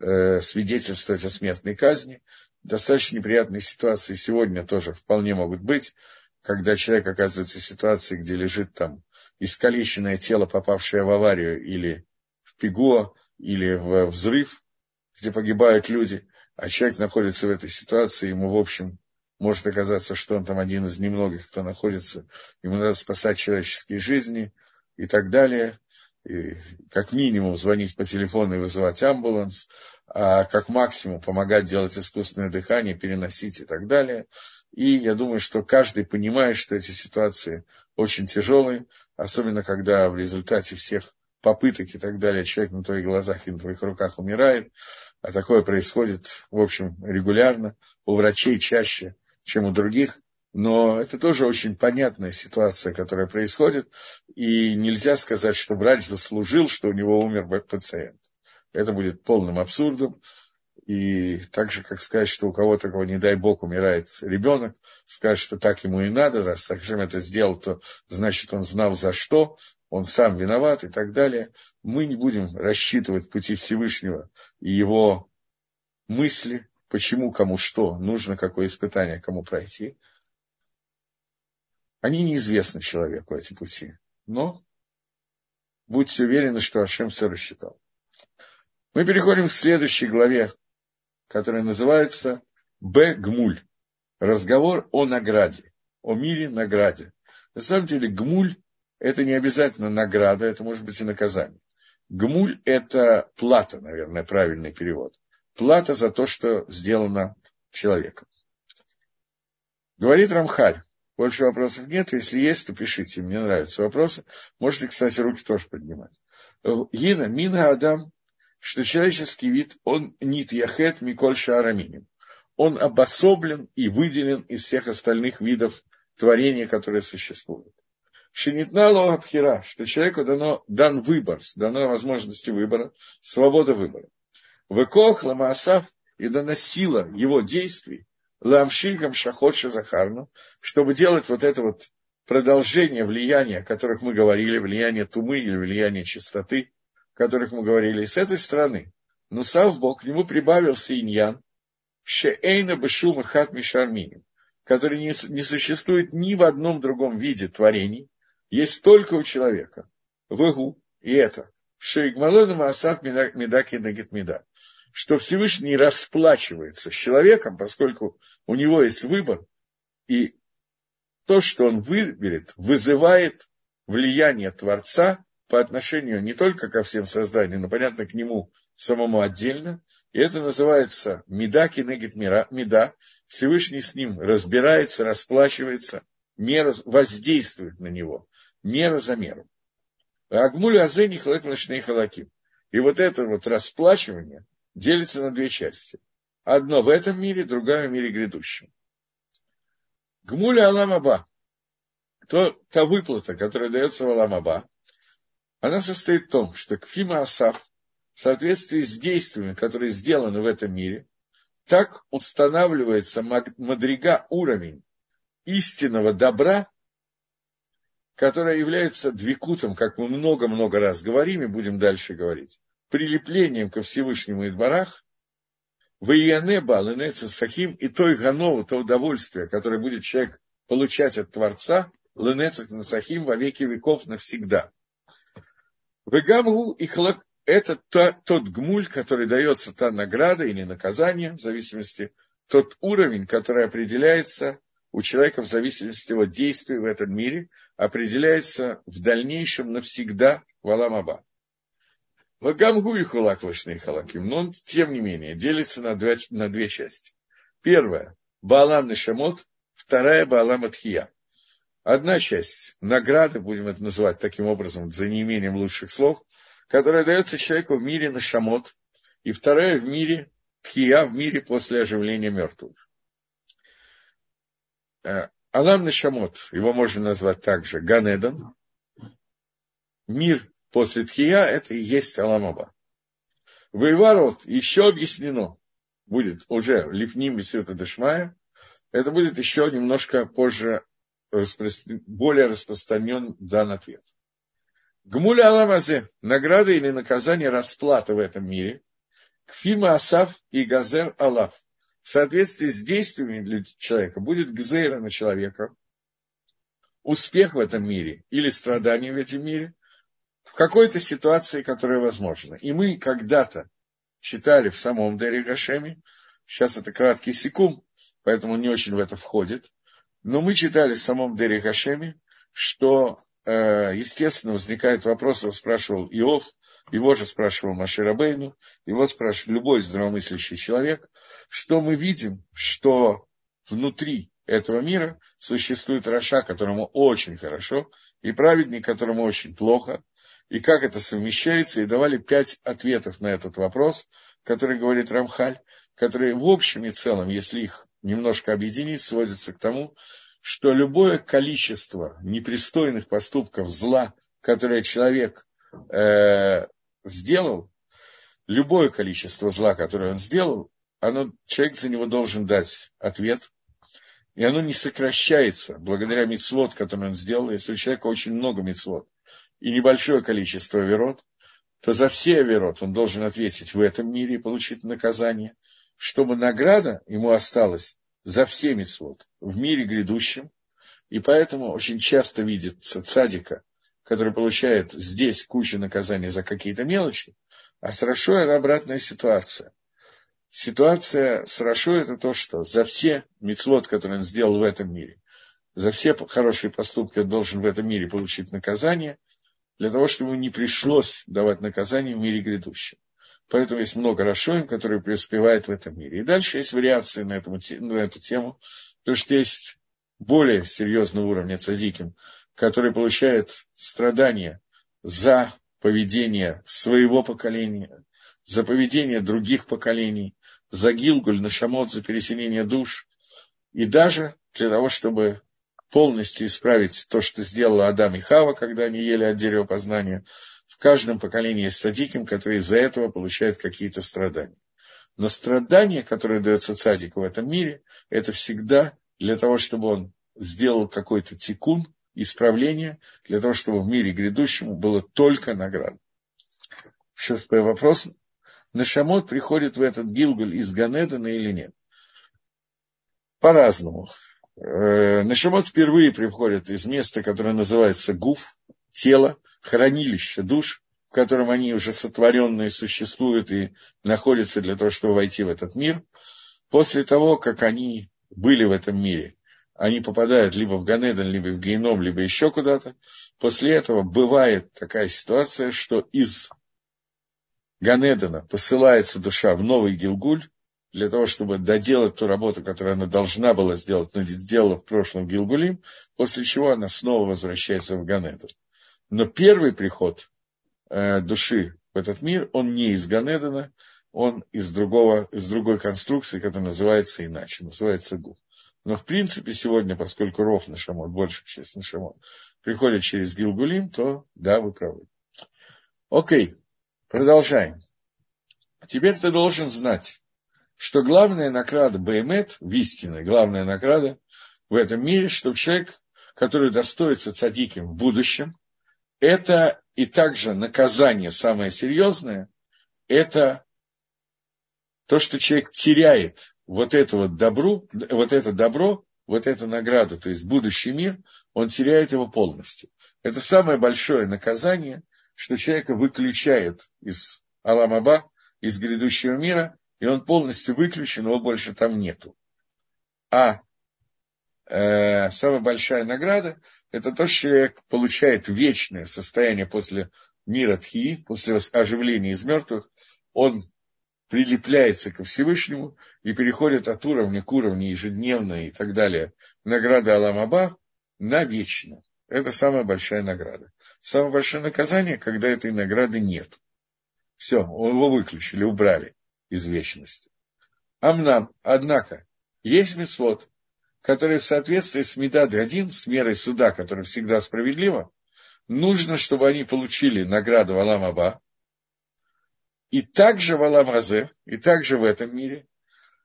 э, свидетельствовать о смертной казни. Достаточно неприятные ситуации сегодня тоже вполне могут быть когда человек оказывается в ситуации, где лежит там искалеченное тело, попавшее в аварию или в пиго, или в взрыв, где погибают люди, а человек находится в этой ситуации, ему, в общем, может оказаться, что он там один из немногих, кто находится, ему надо спасать человеческие жизни и так далее. И как минимум звонить по телефону и вызывать амбуланс, а как максимум помогать делать искусственное дыхание, переносить и так далее. И я думаю, что каждый понимает, что эти ситуации очень тяжелые, особенно когда в результате всех попыток и так далее человек на твоих глазах и на твоих руках умирает. А такое происходит, в общем, регулярно, у врачей чаще, чем у других. Но это тоже очень понятная ситуация, которая происходит. И нельзя сказать, что врач заслужил, что у него умер пациент. Это будет полным абсурдом. И так же, как сказать, что у кого-то, кого, не дай бог, умирает ребенок, сказать, что так ему и надо, раз Сахшем это сделал, то значит он знал за что, он сам виноват и так далее. Мы не будем рассчитывать пути Всевышнего и его мысли, почему, кому что, нужно какое испытание, кому пройти. Они неизвестны человеку, эти пути. Но будьте уверены, что Ашем все рассчитал. Мы переходим к следующей главе который называется Б-Гмуль. Разговор о награде, о мире награде. На самом деле Гмуль – это не обязательно награда, это может быть и наказание. Гмуль – это плата, наверное, правильный перевод. Плата за то, что сделано человеком. Говорит Рамхаль. Больше вопросов нет. Если есть, то пишите. Мне нравятся вопросы. Можете, кстати, руки тоже поднимать. Гина, Минга Адам что человеческий вид, он нит яхет миколь шаараминим. Он обособлен и выделен из всех остальных видов творения, которые существуют. Шинитна лоабхира, что человеку дано, дан выбор, дана возможность выбора, свобода выбора. Векох ламаасав и дана сила его действий, ламшикам шахот шазахарну, чтобы делать вот это вот продолжение влияния, о которых мы говорили, влияние тумы или влияние чистоты, которых мы говорили, с этой стороны. Но сам Бог, к нему прибавился иньян, шеэйна бешума хат мишарминим, который не, не существует ни в одном другом виде творений, есть только у человека. Вегу, и это, шейгмалону маасат медаки нагит меда, что Всевышний расплачивается с человеком, поскольку у него есть выбор, и то, что он выберет, вызывает влияние Творца по отношению не только ко всем созданиям, но, понятно, к нему самому отдельно. И это называется меда кинегит меда. Всевышний с ним разбирается, расплачивается, мера, воздействует на него, мера за меру. Агмуль азени хлэпночные халаки. И вот это вот расплачивание делится на две части. Одно в этом мире, другое в мире грядущем. Гмуля Аламаба. То, та выплата, которая дается в Аламаба, она состоит в том, что Кфима Асав в соответствии с действиями, которые сделаны в этом мире, так устанавливается мадрига уровень истинного добра, которая является двикутом, как мы много-много раз говорим и будем дальше говорить, прилеплением ко Всевышнему Идбарах, в Ияне Баленеца Сахим и той Ганова, то удовольствие, которое будет человек получать от Творца, Ленецах Насахим во веки веков навсегда. Вегамгу и хлак – это та, тот гмуль, который дается та награда или наказание, в зависимости, тот уровень, который определяется у человека в зависимости от действий в этом мире, определяется в дальнейшем навсегда в Аламаба. Вагамгу и хулаклашные халаким, но он, тем не менее, делится на, два, на две части. Первая – Баалам Нешамот, вторая – Баалам Атхия. Одна часть – награды, будем это называть таким образом, за неимением лучших слов, которая дается человеку в мире Нашамот, и вторая в мире Тхия, в мире после оживления мертвых. Э, Алам Нашамот, его можно назвать также Ганедан, мир после Тхия – это и есть Аламаба. Вейварот еще объяснено, будет уже Лифним и Света Дешмая, это будет еще немножко позже более распространен дан ответ. גמול העולם הזה – награда или наказание расплата в этом мире. כפי מעשיו ייגזר עליו. В соответствии с действиями человека будет גזירה на человека, успех в этом мире или страдание в этом мире, в какой-то ситуации, которая возможна. И мы когда-то читали в самом Дерех Ашеме, сейчас это краткий סיכום, поэтому не очень в это входит, но мы читали в самом Дере Гашеме, что, э, естественно, возникает вопрос, его спрашивал Иов, его же спрашивал Маширабейну, его спрашивал любой здравомыслящий человек, что мы видим, что внутри этого мира существует Раша, которому очень хорошо, и праведник, которому очень плохо, и как это совмещается, и давали пять ответов на этот вопрос, который говорит Рамхаль, которые в общем и целом, если их немножко объединить, сводятся к тому, что любое количество непристойных поступков зла, которое человек э, сделал, любое количество зла, которое он сделал, оно, человек за него должен дать ответ, и оно не сокращается благодаря мецвод, который он сделал. Если у человека очень много мецвод, и небольшое количество верот, то за все верот он должен ответить в этом мире и получить наказание, чтобы награда ему осталась за все митцвот в мире грядущем. И поэтому очень часто видится цадика, который получает здесь кучу наказаний за какие-то мелочи, а с Рашой это обратная ситуация. Ситуация с Рашой это то, что за все мецвод, которые он сделал в этом мире, за все хорошие поступки он должен в этом мире получить наказание – для того, чтобы ему не пришлось давать наказание в мире грядущем. Поэтому есть много Рашоим, которые преуспевают в этом мире. И дальше есть вариации на, эту, на эту тему, потому что есть более серьезного уровня цадиким, который получает страдания за поведение своего поколения, за поведение других поколений, за Гилгуль, Нашамот, за переселение душ, и даже для того, чтобы полностью исправить то, что сделала Адам и Хава, когда они ели от дерева познания. В каждом поколении есть садиким, который из-за этого получает какие-то страдания. Но страдание, которое дается цадику в этом мире, это всегда для того, чтобы он сделал какой-то тикун, исправление, для того, чтобы в мире грядущему было только награда. Шестой вопрос. Нашамот приходит в этот Гилгуль из Ганедана или нет? По-разному. Э, Нашамот впервые приходит из места, которое называется Гуф, тело, хранилище душ, в котором они уже сотворенные существуют и находятся для того, чтобы войти в этот мир. После того, как они были в этом мире, они попадают либо в Ганеден, либо в Гейном, либо еще куда-то. После этого бывает такая ситуация, что из Ганедена посылается душа в новый Гилгуль, для того, чтобы доделать ту работу, которую она должна была сделать, но сделала в прошлом Гилгулим, после чего она снова возвращается в Ганеден. Но первый приход э, души в этот мир, он не из Ганедена, он из, другого, из другой конструкции, которая называется иначе, называется Гу. Но в принципе сегодня, поскольку Ров на Шамон, большая часть на Шамон, приходит через Гилгулим, то да, вы правы. Окей, продолжаем. Теперь ты должен знать, что главная награда Баймет, в истине главная награда в этом мире, чтобы человек которую достоится цадиким в будущем, это и также наказание самое серьезное, это то, что человек теряет вот это вот добро, вот это добро, вот эту награду, то есть будущий мир, он теряет его полностью. Это самое большое наказание, что человека выключает из Аламаба, из грядущего мира, и он полностью выключен, его больше там нету. А самая большая награда – это то, что человек получает вечное состояние после мира Тхии, после оживления из мертвых. Он прилепляется ко Всевышнему и переходит от уровня к уровню ежедневно и так далее награды Аламаба на вечно. Это самая большая награда. Самое большое наказание, когда этой награды нет. Все, его выключили, убрали из вечности. Амнам, однако, есть мисвод, который в соответствии с Медад один, с мерой суда, которая всегда справедлива, нужно, чтобы они получили награду Алам Аба, и также в Алам Азе, и также в этом мире,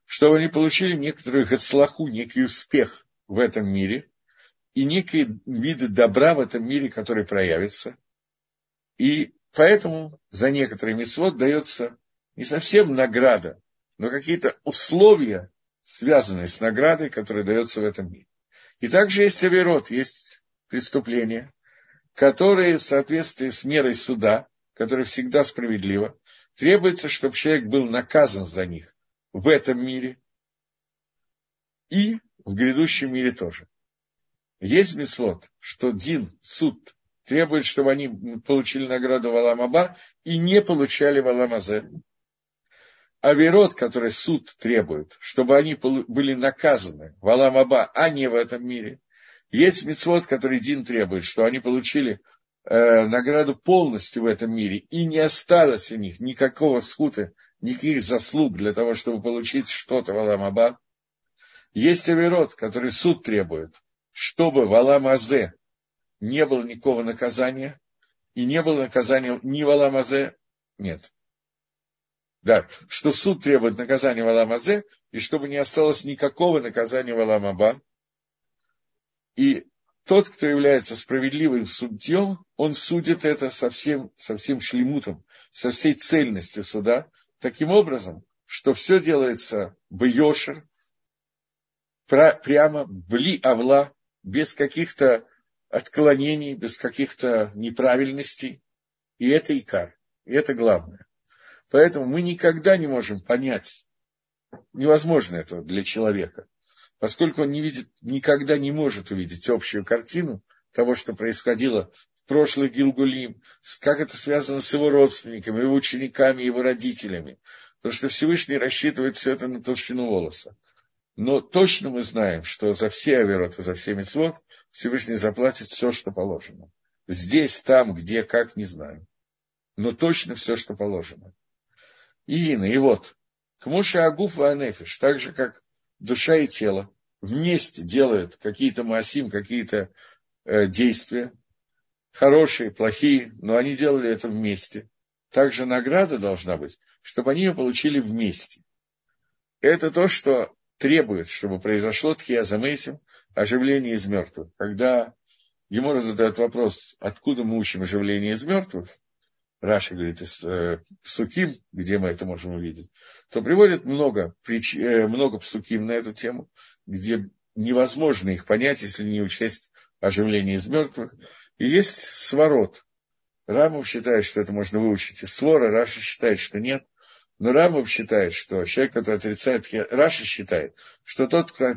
чтобы они получили некоторую гацлаху, некий успех в этом мире, и некие виды добра в этом мире, которые проявятся. И поэтому за некоторые митцвот дается не совсем награда, но какие-то условия, связанные с наградой, которая дается в этом мире. И также есть авирот, есть преступления, которые в соответствии с мерой суда, которая всегда справедлива, требуется, чтобы человек был наказан за них в этом мире и в грядущем мире тоже. Есть мислот, что Дин, суд, требует, чтобы они получили награду в Аламаба и не получали в Аламазе. Аверот, который суд требует, чтобы они были наказаны в Аламаба, а не в этом мире. Есть мицвод, который Дин требует, что они получили э, награду полностью в этом мире, и не осталось у них никакого скута, никаких заслуг для того, чтобы получить что-то в Аламаба. Есть Аверот, который суд требует, чтобы в Аламазе не было никакого наказания, и не было наказания ни в Аламазе, нет. Да, что суд требует наказания в Аламазе, и чтобы не осталось никакого наказания в Аламаба. И тот, кто является справедливым судьем, он судит это со всем, со всем шлемутом, со всей цельностью суда, таким образом, что все делается в Йошер, прямо, бли авла, без каких-то отклонений, без каких-то неправильностей. И это икар, и это главное. Поэтому мы никогда не можем понять, невозможно это для человека, поскольку он не видит, никогда не может увидеть общую картину того, что происходило в прошлый Гилгулим, как это связано с его родственниками, его учениками, его родителями. Потому что Всевышний рассчитывает все это на толщину волоса. Но точно мы знаем, что за все авероты, за все мецвод Всевышний заплатит все, что положено. Здесь, там, где, как, не знаю. Но точно все, что положено. И, и вот, к Муше Агуф и Анефиш, так же, как душа и тело, вместе делают какие-то маасим, какие-то э, действия, хорошие, плохие, но они делали это вместе. Также награда должна быть, чтобы они ее получили вместе. Это то, что требует, чтобы произошло ткиязамейсим, оживление из мертвых. Когда ему задают вопрос, откуда мы учим оживление из мертвых, Раши говорит, из э, פסוקים, где мы это можем увидеть, то приводит много, прич, э, много פסוקים на эту тему, где невозможно их понять, если не учесть оживление из мертвых. И есть סברות. Рамбам считает, что это можно выучить из סברא, Раши считает, что нет. Но Рамбам считает, что человек, который отрицает, Раши считает, что тот, кто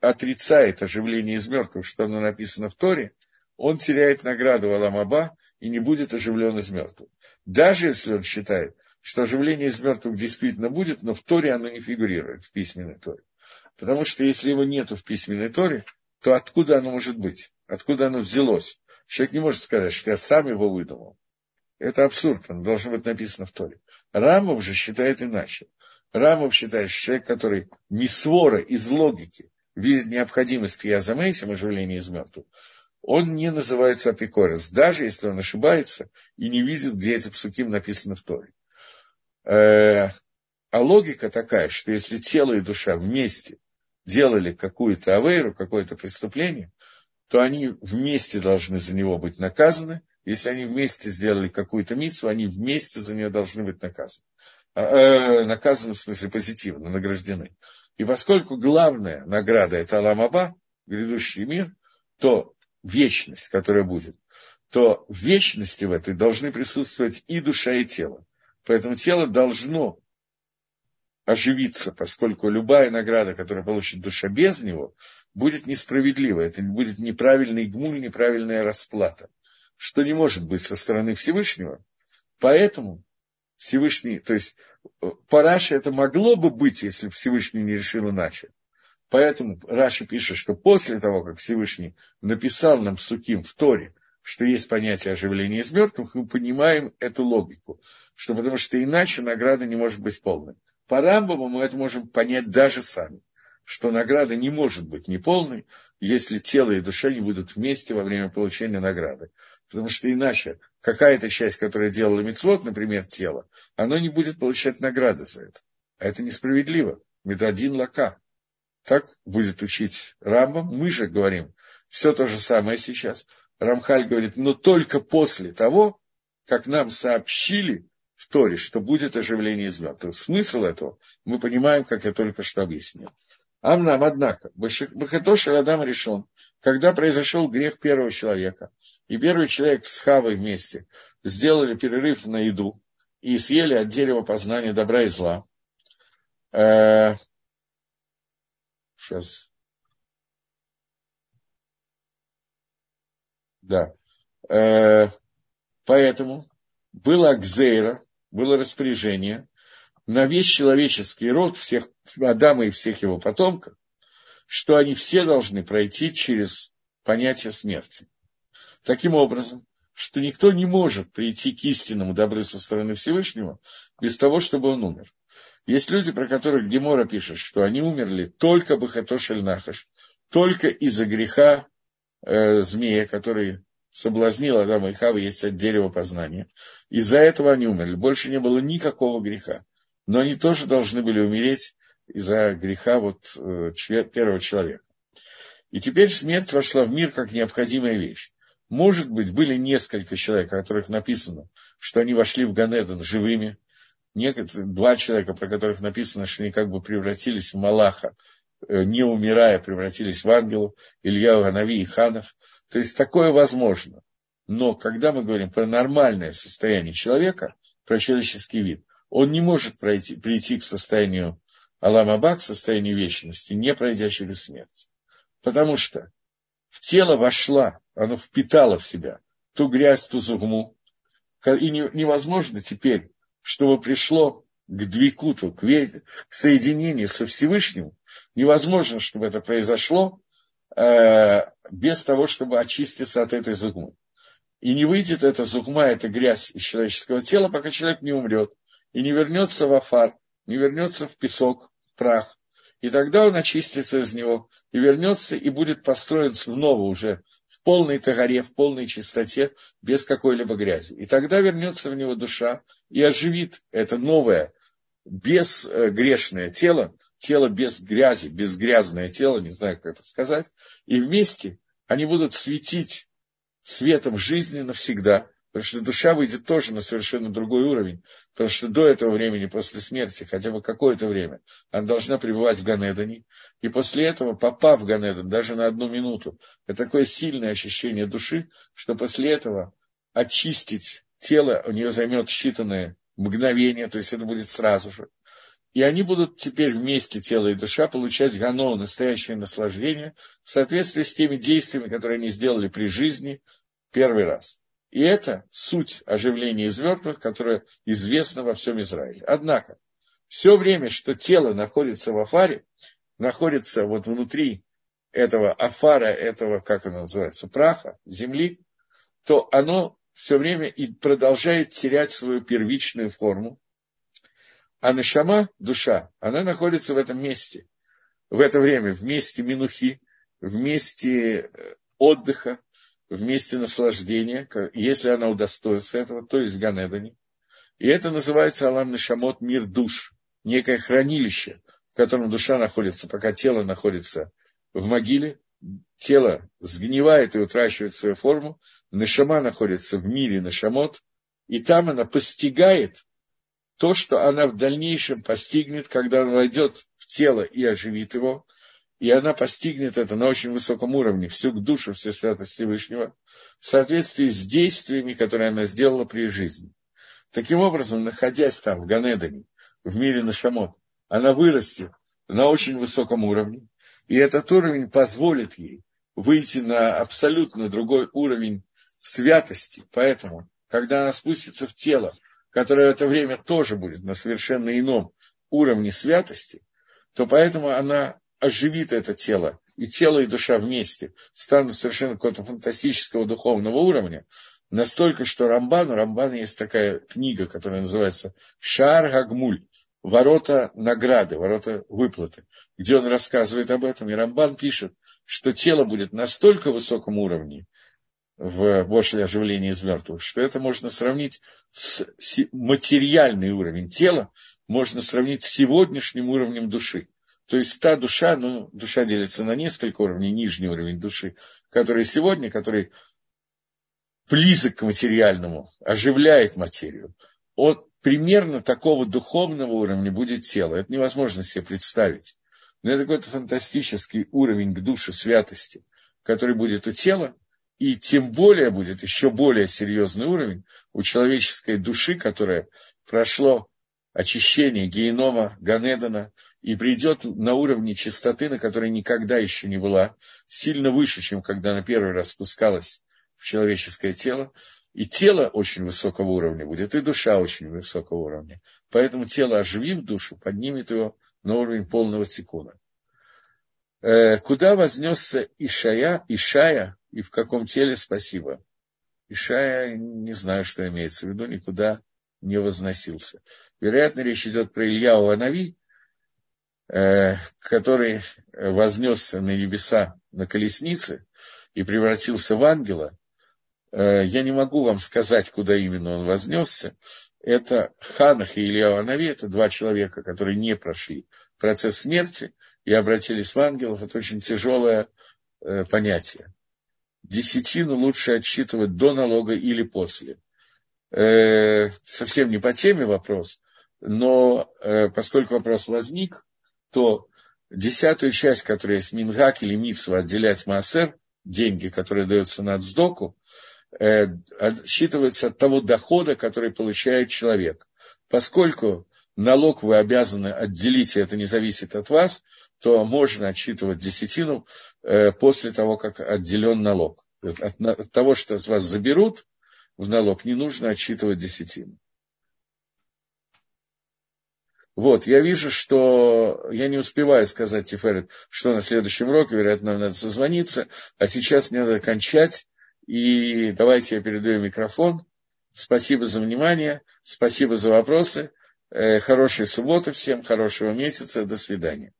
отрицает оживление из мертвых, что оно написано в Торе, он теряет награду Аламаба и не будет оживлен из мертвых. Даже если он считает, что оживление из мертвых действительно будет, но в Торе оно не фигурирует, в письменной Торе. Потому что если его нет в письменной Торе, то откуда оно может быть? Откуда оно взялось? Человек не может сказать, что я сам его выдумал. Это абсурд, оно должно быть написано в Торе. Рамов же считает иначе. Рамов считает, что человек, который не свора из логики видит необходимость к язамейсам, оживления из мертвых, он не называется апикорец, даже если он ошибается и не видит, где эти псуким написаны в Торе. Э, а логика такая, что если тело и душа вместе делали какую-то авейру, какое-то преступление, то они вместе должны за него быть наказаны. Если они вместе сделали какую-то миссу, они вместе за нее должны быть наказаны. Э, наказаны в смысле позитивно, награждены. И поскольку главная награда это Аламаба, грядущий мир, то вечность, которая будет, то в вечности в этой должны присутствовать и душа, и тело. Поэтому тело должно оживиться, поскольку любая награда, которую получит душа без него, будет несправедлива. Это будет неправильный гмуль, неправильная расплата, что не может быть со стороны Всевышнего. Поэтому Всевышний, то есть э, по Раше это могло бы быть, если Всевышний не решил иначе. Поэтому Раши пишет, что после того, как Всевышний написал нам Суким в Торе, что есть понятие оживления из мертвых, мы понимаем эту логику, что потому что иначе награда не может быть полной. По Рамбаму мы это можем понять даже сами, что награда не может быть неполной, если тело и душа не будут вместе во время получения награды. Потому что иначе какая-то часть, которая делала мецвод, например, тело, оно не будет получать награды за это. А это несправедливо. Медадин лака. Так будет учить Рамбам. Мы же говорим все то же самое сейчас. Рамхаль говорит, но только после того, как нам сообщили в Торе, что будет оживление из мертвых. Смысл этого мы понимаем, как я только что объяснил. Амнам, однако, Бахатош Адам решен, когда произошел грех первого человека, и первый человек с Хавой вместе сделали перерыв на еду и съели от дерева познания добра и зла. Сейчас. Да. Э, поэтому было Гзейра, было распоряжение на весь человеческий род, всех Адама и всех его потомков, что они все должны пройти через понятие смерти. Таким образом, что никто не может прийти к истинному добру со стороны Всевышнего без того, чтобы он умер. Есть люди, про которых Гемора пишет, что они умерли только Бахатошель Нахаш, только из-за греха э, змея, который соблазнил Адама и Хава есть от дерева познания. Из-за этого они умерли. Больше не было никакого греха. Но они тоже должны были умереть из-за греха вот, э, первого человека. И теперь смерть вошла в мир как необходимая вещь. Может быть, были несколько человек, о которых написано, что они вошли в Ганедон живыми. Некоторые, два человека, про которых написано, что они как бы превратились в Малаха, э, не умирая, превратились в ангелов, Илья, Ганави и Ханов. То есть такое возможно. Но когда мы говорим про нормальное состояние человека, про человеческий вид, он не может пройти, прийти к состоянию Аламаба, к состоянию вечности, не пройдя через смерть. Потому что в тело вошла, оно впитало в себя ту грязь, ту зугму. И невозможно теперь, чтобы пришло к двикуту, к, соединению со Всевышним, невозможно, чтобы это произошло Э, без того, чтобы очиститься от этой зугмы. И не выйдет эта зугма, эта грязь из человеческого тела, пока человек не умрет, и не вернется в афар, не вернется в песок, в прах. И тогда он очистится из него, и вернется, и будет построен снова уже в полной тагаре, в полной чистоте, без какой-либо грязи. И тогда вернется в него душа и оживит это новое, безгрешное тело, тело без грязи, безгрязное тело, не знаю, как это сказать, и вместе они будут светить светом жизни навсегда, потому что душа выйдет тоже на совершенно другой уровень, потому что до этого времени, после смерти, хотя бы какое-то время, она должна пребывать в Ганедане, и после этого, попав в Ганедан, даже на одну минуту, это такое сильное ощущение души, что после этого очистить тело у нее займет считанные мгновения, то есть это будет сразу же. И они будут теперь вместе, тело и душа, получать гано, настоящее наслаждение, в соответствии с теми действиями, которые они сделали при жизни первый раз. И это суть оживления из мертвых, которое известно во всем Израиле. Однако, все время, что тело находится в афаре, находится вот внутри этого афара, этого, как оно называется, праха, земли, то оно все время и продолжает терять свою первичную форму, а нашама, душа, она находится в этом месте, в это время, в месте минухи, в месте э, отдыха, в месте наслаждения, если она удостоится этого, то есть Ганедани. И это называется Алам Нашамот, мир душ, некое хранилище, в котором душа находится, пока тело находится в могиле, тело сгнивает и утрачивает свою форму, Нашама находится в мире Нашамот, и там она постигает то, что она в дальнейшем постигнет, когда она войдет в тело и оживит его, и она постигнет это на очень высоком уровне, всю душу, всю святость Всевышнего, в соответствии с действиями, которые она сделала при жизни. Таким образом, находясь там, в Ганедане, в мире Нашамот, она вырастет на очень высоком уровне, и этот уровень позволит ей выйти на абсолютно другой уровень святости. Поэтому, когда она спустится в тело, которое в это время тоже будет на совершенно ином уровне святости, то поэтому она оживит это тело, и тело, и душа вместе станут совершенно какого-то фантастического духовного уровня, настолько, что Рамбан, у Рамбана есть такая книга, которая называется «Шар Гагмуль», ворота награды, ворота выплаты, где он рассказывает об этом, и Рамбан пишет, что тело будет настолько высоком уровне, в после оживления из мертвых, что это можно сравнить с материальный уровень тела, можно сравнить с сегодняшним уровнем души. То есть та душа, ну, душа делится на несколько уровней, нижний уровень души, который сегодня, который близок к материальному, оживляет материю. Он примерно такого духовного уровня будет тело. Это невозможно себе представить. Но это какой-то фантастический уровень к душе святости, который будет у тела, и тем более будет еще более серьезный уровень у человеческой души, которая прошло очищение генома Ганедана и придет на уровне чистоты, на которой никогда еще не была, сильно выше, чем когда она первый раз спускалась в человеческое тело. И тело очень высокого уровня будет, и душа очень высокого уровня. Поэтому тело, оживив душу, поднимет его на уровень полного тикуна. Э, куда вознесся Ишая, Ишая и в каком теле, спасибо. Ишая, не знаю, что имеется в виду, никуда не возносился. Вероятно, речь идет про Ильяу Анави, э, который вознесся на небеса на колеснице и превратился в ангела, Э, я не могу вам сказать, куда именно он вознесся. Это Ханах и Илья Анави, это два человека, которые не прошли процесс смерти и обратились в ангелов. Это очень тяжелое э, понятие. Десятину лучше отсчитывать до налога или после. Совсем не по теме вопрос, но поскольку вопрос возник, то десятую часть, которая есть Мингак или Митсва, отделять Маасер, деньги, которые даются на Цдоку, Э, отсчитывается от того дохода, который получает человек. Поскольку налог вы обязаны отделить, и это не зависит от вас, то можно отсчитывать десятину э, после того, как отделен налог. От того, что с вас заберут в налог, не нужно отсчитывать десятину. Вот, я вижу, что я не успеваю сказать Тиферет, что на следующем уроке, вероятно, нам надо созвониться, а сейчас мне надо кончать. И давайте я передаю микрофон. Спасибо за внимание, спасибо за вопросы. Э, хорошей субботы всем, хорошего месяца. До свидания.